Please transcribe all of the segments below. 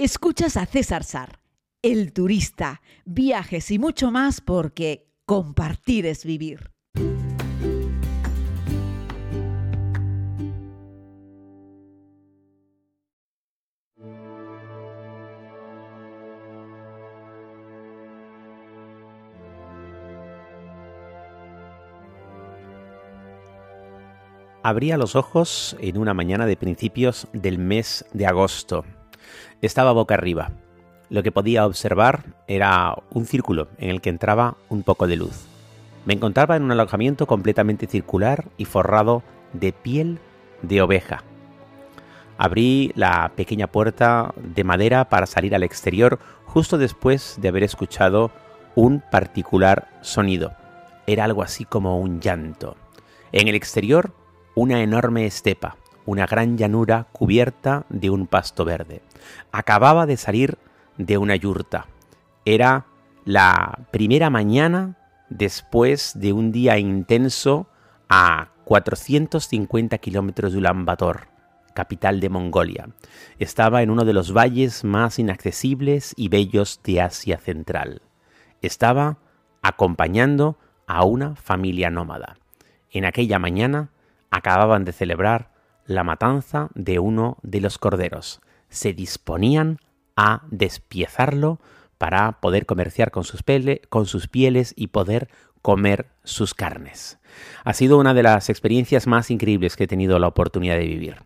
Escuchas a César Sar, el turista, viajes y mucho más porque compartir es vivir. Abría los ojos en una mañana de principios del mes de agosto. Estaba boca arriba. Lo que podía observar era un círculo en el que entraba un poco de luz. Me encontraba en un alojamiento completamente circular y forrado de piel de oveja. Abrí la pequeña puerta de madera para salir al exterior justo después de haber escuchado un particular sonido. Era algo así como un llanto. En el exterior, una enorme estepa, una gran llanura cubierta de un pasto verde. Acababa de salir de una yurta. Era la primera mañana después de un día intenso a 450 kilómetros de Ulaanbaatar, capital de Mongolia. Estaba en uno de los valles más inaccesibles y bellos de Asia Central. Estaba acompañando a una familia nómada. En aquella mañana acababan de celebrar la matanza de uno de los corderos. Se disponían a despiezarlo para poder comerciar con sus, con sus pieles y poder comer sus carnes. Ha sido una de las experiencias más increíbles que he tenido la oportunidad de vivir.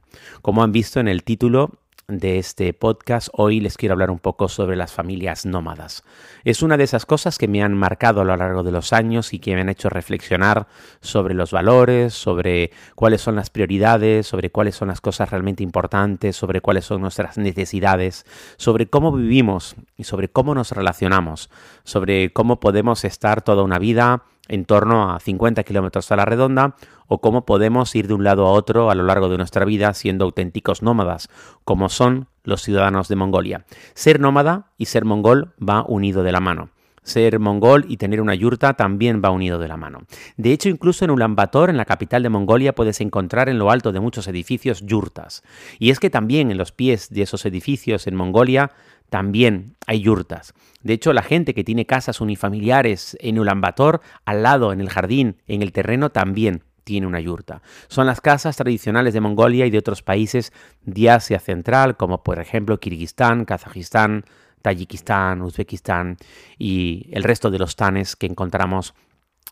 Como han visto en el título, de este podcast, hoy les quiero hablar un poco sobre las familias nómadas. Es una de esas cosas que me han marcado a lo largo de los años y que me han hecho reflexionar sobre los valores, sobre cuáles son las prioridades, sobre cuáles son las cosas realmente importantes, sobre cuáles son nuestras necesidades, sobre cómo vivimos y sobre cómo nos relacionamos, sobre cómo podemos estar toda una vida en torno a 50 kilómetros a la redonda, o cómo podemos ir de un lado a otro a lo largo de nuestra vida siendo auténticos nómadas, como son los ciudadanos de Mongolia. Ser nómada y ser mongol va unido de la mano. Ser mongol y tener una yurta también va unido de la mano. De hecho, incluso en Ulaanbaatar, en la capital de Mongolia, puedes encontrar en lo alto de muchos edificios yurtas. Y es que también en los pies de esos edificios en Mongolia también hay yurtas. De hecho, la gente que tiene casas unifamiliares en Ulaanbaatar, al lado, en el jardín, en el terreno, también tiene una yurta. Son las casas tradicionales de Mongolia y de otros países de Asia Central, como por ejemplo Kirguistán, Kazajistán, Tayikistán, Uzbekistán y el resto de los tanes que encontramos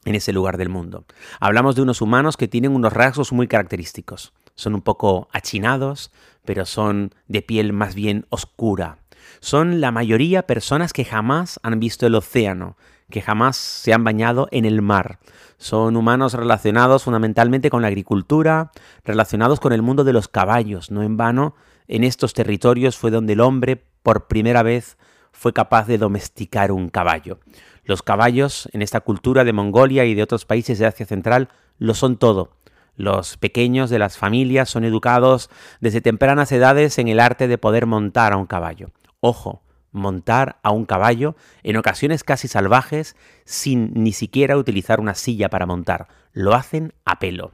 en ese lugar del mundo. Hablamos de unos humanos que tienen unos rasgos muy característicos. Son un poco achinados, pero son de piel más bien oscura. Son la mayoría personas que jamás han visto el océano, que jamás se han bañado en el mar. Son humanos relacionados fundamentalmente con la agricultura, relacionados con el mundo de los caballos. No en vano, en estos territorios fue donde el hombre por primera vez fue capaz de domesticar un caballo. Los caballos en esta cultura de Mongolia y de otros países de Asia Central lo son todo. Los pequeños de las familias son educados desde tempranas edades en el arte de poder montar a un caballo. Ojo, montar a un caballo, en ocasiones casi salvajes, sin ni siquiera utilizar una silla para montar. Lo hacen a pelo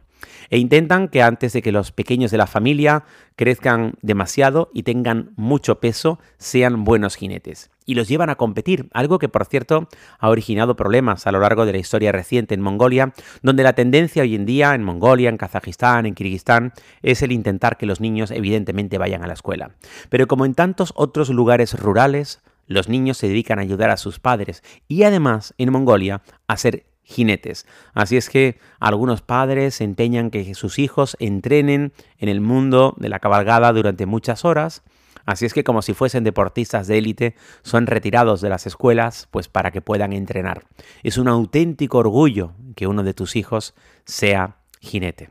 e intentan que antes de que los pequeños de la familia crezcan demasiado y tengan mucho peso, sean buenos jinetes. Y los llevan a competir, algo que por cierto ha originado problemas a lo largo de la historia reciente en Mongolia, donde la tendencia hoy en día en Mongolia, en Kazajistán, en Kirguistán, es el intentar que los niños evidentemente vayan a la escuela. Pero como en tantos otros lugares rurales, los niños se dedican a ayudar a sus padres y además en Mongolia a ser jinetes. Así es que algunos padres empeñan que sus hijos entrenen en el mundo de la cabalgada durante muchas horas. Así es que como si fuesen deportistas de élite, son retirados de las escuelas pues para que puedan entrenar. Es un auténtico orgullo que uno de tus hijos sea jinete.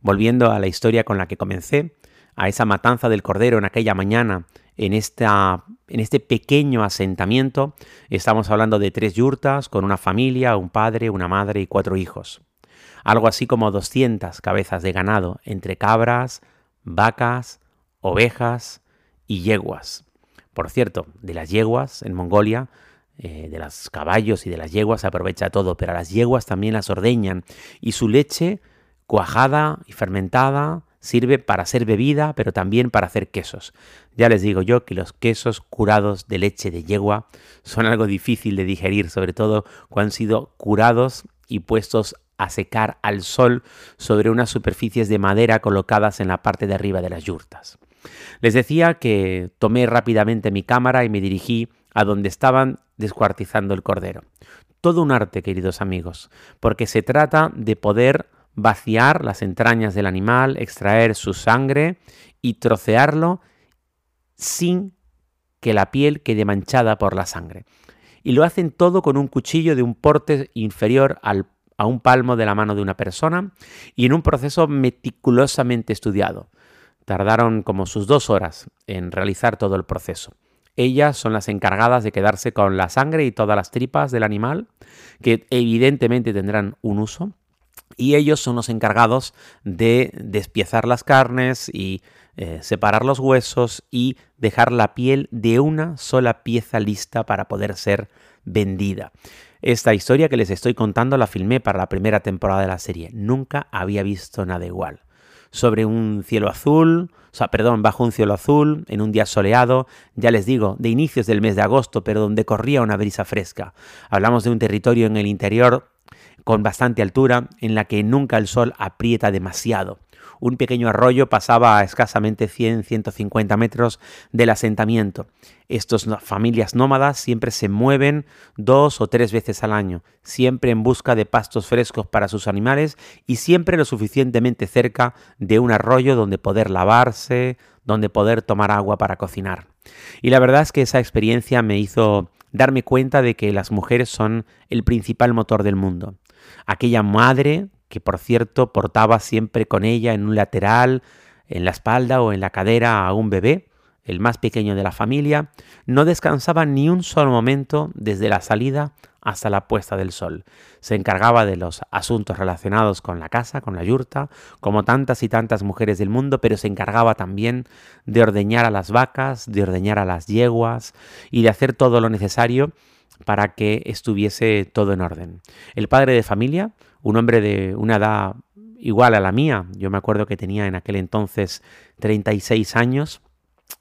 Volviendo a la historia con la que comencé, a esa matanza del cordero en aquella mañana en, esta, en este pequeño asentamiento. Estamos hablando de tres yurtas con una familia, un padre, una madre y cuatro hijos. Algo así como 200 cabezas de ganado entre cabras, vacas, ovejas y yeguas. Por cierto, de las yeguas en Mongolia, eh, de los caballos y de las yeguas se aprovecha todo, pero a las yeguas también las ordeñan y su leche cuajada y fermentada sirve para hacer bebida, pero también para hacer quesos. Ya les digo yo que los quesos curados de leche de yegua son algo difícil de digerir, sobre todo cuando han sido curados y puestos a secar al sol sobre unas superficies de madera colocadas en la parte de arriba de las yurtas. Les decía que tomé rápidamente mi cámara y me dirigí a donde estaban descuartizando el cordero. Todo un arte, queridos amigos, porque se trata de poder vaciar las entrañas del animal, extraer su sangre y trocearlo sin que la piel quede manchada por la sangre. Y lo hacen todo con un cuchillo de un porte inferior a un palmo de la mano de una persona y en un proceso meticulosamente estudiado. Tardaron como sus dos horas en realizar todo el proceso. Ellas son las encargadas de quedarse con la sangre y todas las tripas del animal, que evidentemente tendrán un uso, y ellos son los encargados de despiezar las carnes y eh, separar los huesos y dejar la piel de una sola pieza lista para poder ser vendida. Esta historia que les estoy contando la filmé para la primera temporada de la serie. Nunca había visto nada igual. Sobre un cielo azul, o sea, perdón, bajo un cielo azul, en un día soleado, ya les digo, de inicios del mes de agosto, pero donde corría una brisa fresca. Hablamos de un territorio en el interior con bastante altura, en la que nunca el sol aprieta demasiado. Un pequeño arroyo pasaba a escasamente 100-150 metros del asentamiento. Estas familias nómadas siempre se mueven dos o tres veces al año, siempre en busca de pastos frescos para sus animales y siempre lo suficientemente cerca de un arroyo donde poder lavarse, donde poder tomar agua para cocinar. Y la verdad es que esa experiencia me hizo darme cuenta de que las mujeres son el principal motor del mundo aquella madre que por cierto portaba siempre con ella en un lateral, en la espalda o en la cadera a un bebé, el más pequeño de la familia, no descansaba ni un solo momento desde la salida hasta la puesta del sol. Se encargaba de los asuntos relacionados con la casa, con la yurta, como tantas y tantas mujeres del mundo, pero se encargaba también de ordeñar a las vacas, de ordeñar a las yeguas y de hacer todo lo necesario para que estuviese todo en orden. El padre de familia, un hombre de una edad igual a la mía, yo me acuerdo que tenía en aquel entonces 36 años,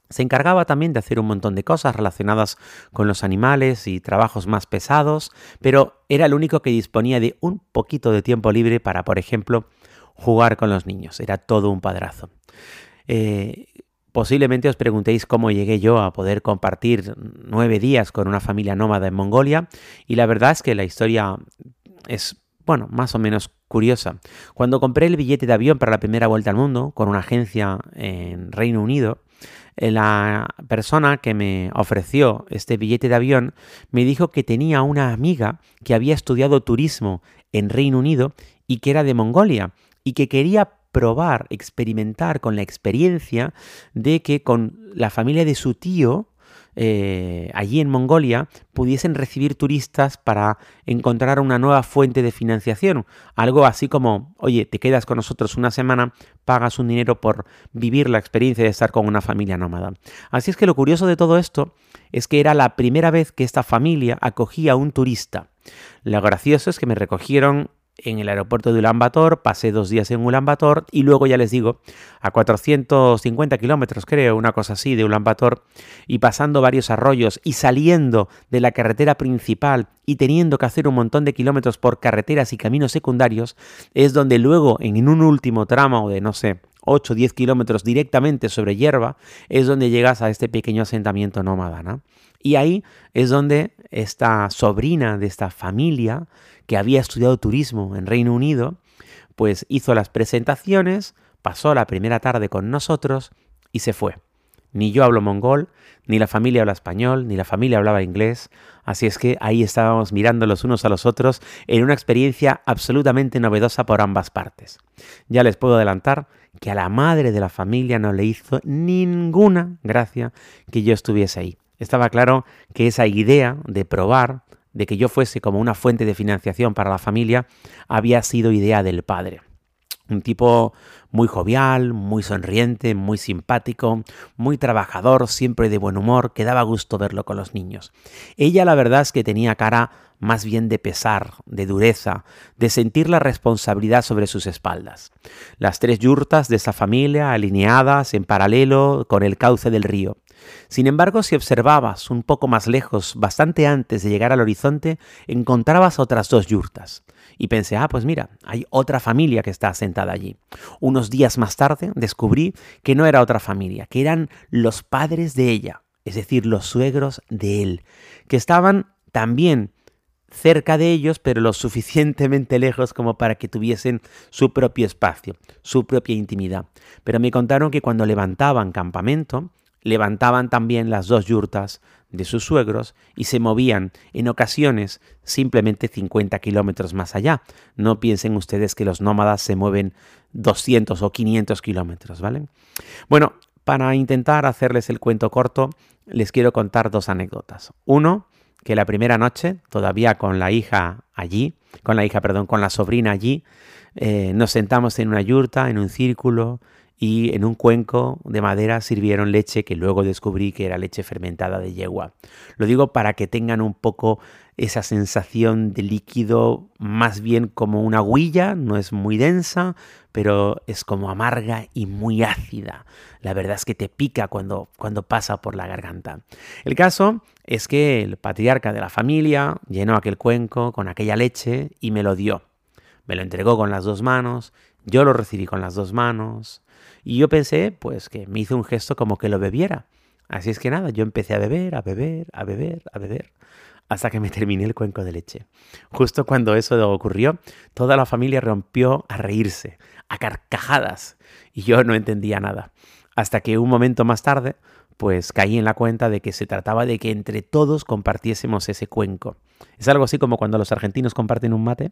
se encargaba también de hacer un montón de cosas relacionadas con los animales y trabajos más pesados, pero era el único que disponía de un poquito de tiempo libre para, por ejemplo, jugar con los niños. Era todo un padrazo. Eh, Posiblemente os preguntéis cómo llegué yo a poder compartir nueve días con una familia nómada en Mongolia y la verdad es que la historia es, bueno, más o menos curiosa. Cuando compré el billete de avión para la primera vuelta al mundo con una agencia en Reino Unido, eh, la persona que me ofreció este billete de avión me dijo que tenía una amiga que había estudiado turismo en Reino Unido y que era de Mongolia y que quería probar, experimentar con la experiencia de que con la familia de su tío, eh, allí en Mongolia pudiesen recibir turistas para encontrar una nueva fuente de financiación. Algo así como, oye, te quedas con nosotros una semana, pagas un dinero por vivir la experiencia de estar con una familia nómada. Así es que lo curioso de todo esto es que era la primera vez que esta familia acogía a un turista. Lo gracioso es que me recogieron en el aeropuerto de Ulaanbaatar, pasé dos días en Ulaanbaatar y luego ya les digo, a 450 kilómetros creo, una cosa así, de Ulaanbaatar y pasando varios arroyos y saliendo de la carretera principal y teniendo que hacer un montón de kilómetros por carreteras y caminos secundarios, es donde luego en un último tramo de, no sé, 8 o 10 kilómetros directamente sobre hierba, es donde llegas a este pequeño asentamiento nómada. ¿no? Y ahí es donde esta sobrina de esta familia, que había estudiado turismo en Reino Unido, pues hizo las presentaciones, pasó la primera tarde con nosotros y se fue. Ni yo hablo mongol, ni la familia habla español, ni la familia hablaba inglés, así es que ahí estábamos mirando los unos a los otros en una experiencia absolutamente novedosa por ambas partes. Ya les puedo adelantar que a la madre de la familia no le hizo ninguna gracia que yo estuviese ahí. Estaba claro que esa idea de probar de que yo fuese como una fuente de financiación para la familia había sido idea del padre. Un tipo muy jovial, muy sonriente, muy simpático, muy trabajador, siempre de buen humor, que daba gusto verlo con los niños. Ella la verdad es que tenía cara más bien de pesar, de dureza, de sentir la responsabilidad sobre sus espaldas. Las tres yurtas de esa familia alineadas en paralelo con el cauce del río. Sin embargo, si observabas un poco más lejos, bastante antes de llegar al horizonte, encontrabas otras dos yurtas. Y pensé, ah, pues mira, hay otra familia que está asentada allí. Unos días más tarde descubrí que no era otra familia, que eran los padres de ella, es decir, los suegros de él, que estaban también cerca de ellos, pero lo suficientemente lejos como para que tuviesen su propio espacio, su propia intimidad. Pero me contaron que cuando levantaban campamento, levantaban también las dos yurtas de sus suegros y se movían en ocasiones simplemente 50 kilómetros más allá. No piensen ustedes que los nómadas se mueven 200 o 500 kilómetros, ¿vale? Bueno, para intentar hacerles el cuento corto, les quiero contar dos anécdotas. Uno, que la primera noche, todavía con la hija allí, con la hija, perdón, con la sobrina allí, eh, nos sentamos en una yurta, en un círculo, y en un cuenco de madera sirvieron leche que luego descubrí que era leche fermentada de yegua. Lo digo para que tengan un poco esa sensación de líquido más bien como una huilla, no es muy densa, pero es como amarga y muy ácida. La verdad es que te pica cuando, cuando pasa por la garganta. El caso es que el patriarca de la familia llenó aquel cuenco con aquella leche y me lo dio. Me lo entregó con las dos manos, yo lo recibí con las dos manos, y yo pensé, pues, que me hizo un gesto como que lo bebiera. Así es que nada, yo empecé a beber, a beber, a beber, a beber, hasta que me terminé el cuenco de leche. Justo cuando eso ocurrió, toda la familia rompió a reírse, a carcajadas, y yo no entendía nada. Hasta que un momento más tarde, pues caí en la cuenta de que se trataba de que entre todos compartiésemos ese cuenco. Es algo así como cuando los argentinos comparten un mate,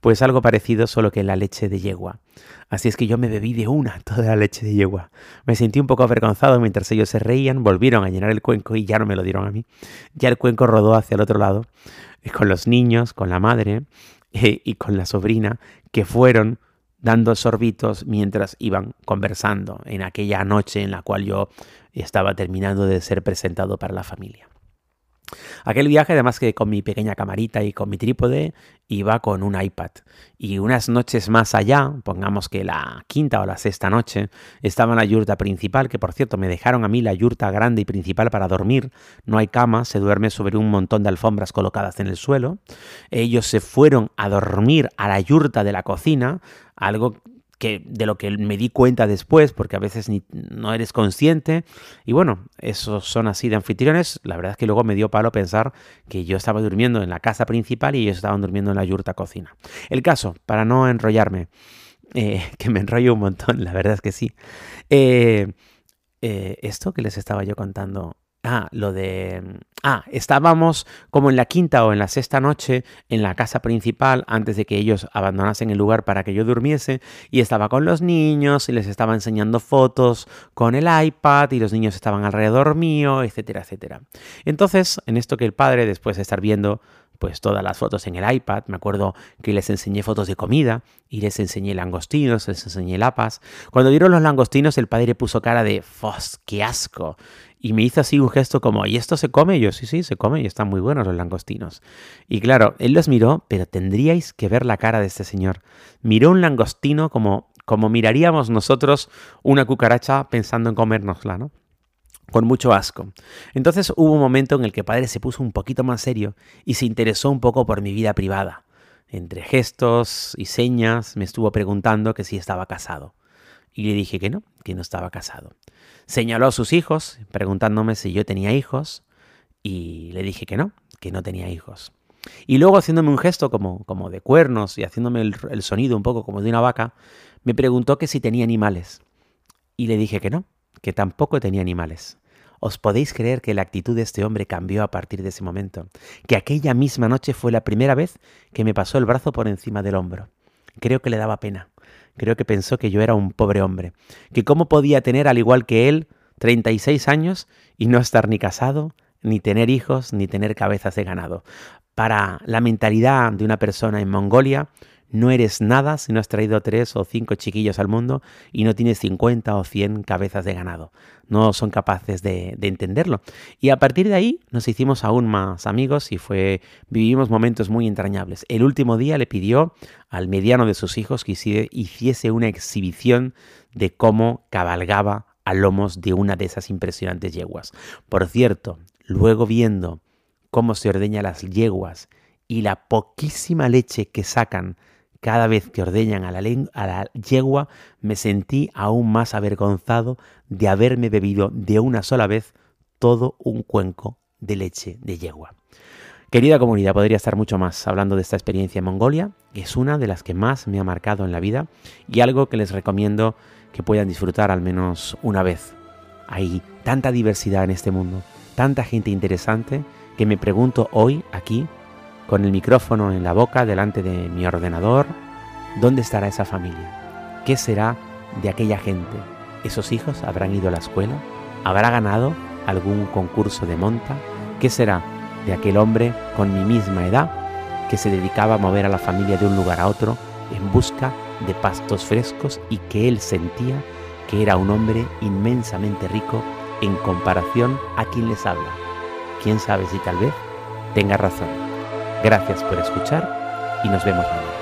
pues algo parecido solo que la leche de yegua. Así es que yo me bebí de una toda la leche de yegua. Me sentí un poco avergonzado mientras ellos se reían, volvieron a llenar el cuenco y ya no me lo dieron a mí. Ya el cuenco rodó hacia el otro lado, eh, con los niños, con la madre eh, y con la sobrina, que fueron dando sorbitos mientras iban conversando en aquella noche en la cual yo estaba terminando de ser presentado para la familia. Aquel viaje, además que con mi pequeña camarita y con mi trípode, iba con un iPad. Y unas noches más allá, pongamos que la quinta o la sexta noche, estaba en la yurta principal, que por cierto me dejaron a mí la yurta grande y principal para dormir. No hay cama, se duerme sobre un montón de alfombras colocadas en el suelo. Ellos se fueron a dormir a la yurta de la cocina, algo que de lo que me di cuenta después, porque a veces no eres consciente. Y bueno, esos son así de anfitriones. La verdad es que luego me dio palo pensar que yo estaba durmiendo en la casa principal y ellos estaban durmiendo en la yurta cocina. El caso, para no enrollarme, eh, que me enrollo un montón, la verdad es que sí. Eh, eh, esto que les estaba yo contando Ah, lo de... Ah, estábamos como en la quinta o en la sexta noche en la casa principal antes de que ellos abandonasen el lugar para que yo durmiese y estaba con los niños y les estaba enseñando fotos con el iPad y los niños estaban alrededor mío, etcétera, etcétera. Entonces, en esto que el padre, después de estar viendo pues todas las fotos en el iPad. Me acuerdo que les enseñé fotos de comida y les enseñé langostinos, les enseñé lapas. Cuando vieron los langostinos, el padre puso cara de ¡Fos, qué asco! Y me hizo así un gesto como, ¿y esto se come? Y yo, sí, sí, se come y están muy buenos los langostinos. Y claro, él los miró, pero tendríais que ver la cara de este señor. Miró un langostino como, como miraríamos nosotros una cucaracha pensando en comérnosla, ¿no? con mucho asco. Entonces hubo un momento en el que padre se puso un poquito más serio y se interesó un poco por mi vida privada. Entre gestos y señas me estuvo preguntando que si estaba casado. Y le dije que no, que no estaba casado. Señaló a sus hijos, preguntándome si yo tenía hijos, y le dije que no, que no tenía hijos. Y luego haciéndome un gesto como, como de cuernos y haciéndome el, el sonido un poco como de una vaca, me preguntó que si tenía animales. Y le dije que no, que tampoco tenía animales. ¿Os podéis creer que la actitud de este hombre cambió a partir de ese momento? Que aquella misma noche fue la primera vez que me pasó el brazo por encima del hombro. Creo que le daba pena. Creo que pensó que yo era un pobre hombre. Que cómo podía tener, al igual que él, 36 años y no estar ni casado, ni tener hijos, ni tener cabezas de ganado. Para la mentalidad de una persona en Mongolia, No eres nada si no has traído tres o cinco chiquillos al mundo y no tienes 50 o 100 cabezas de ganado. No son capaces de, entenderlo. Y a partir de ahí nos hicimos aún más amigos y fue, vivimos momentos muy entrañables. El último día le pidió al mediano de sus hijos que hiciese una exhibición de cómo cabalgaba a lomos de una de esas impresionantes yeguas. Por cierto, luego viendo cómo se ordeña las yeguas y la poquísima leche que sacan cada vez que ordeñan a la, a la, yegua, me sentí aún más avergonzado de haberme bebido de una sola vez todo un cuenco de leche de yegua. Querida comunidad, podría estar mucho más hablando de esta experiencia en Mongolia, que es una de las que más me ha marcado en la vida y algo que les recomiendo que puedan disfrutar al menos una vez. Hay tanta diversidad en este mundo, tanta gente interesante, que me pregunto hoy aquí con el micrófono en la boca delante de mi ordenador, ¿dónde estará esa familia? ¿Qué será de aquella gente? ¿Esos hijos habrán ido a la escuela? ¿Habrá ganado algún concurso de monta? ¿Qué será de aquel hombre con mi misma edad que se dedicaba a mover a la familia de un lugar a otro en busca de pastos frescos y que él sentía que era un hombre inmensamente rico en comparación a quien les habla? ¿Quién sabe si tal vez tenga razón? Gracias por escuchar y nos vemos mañana.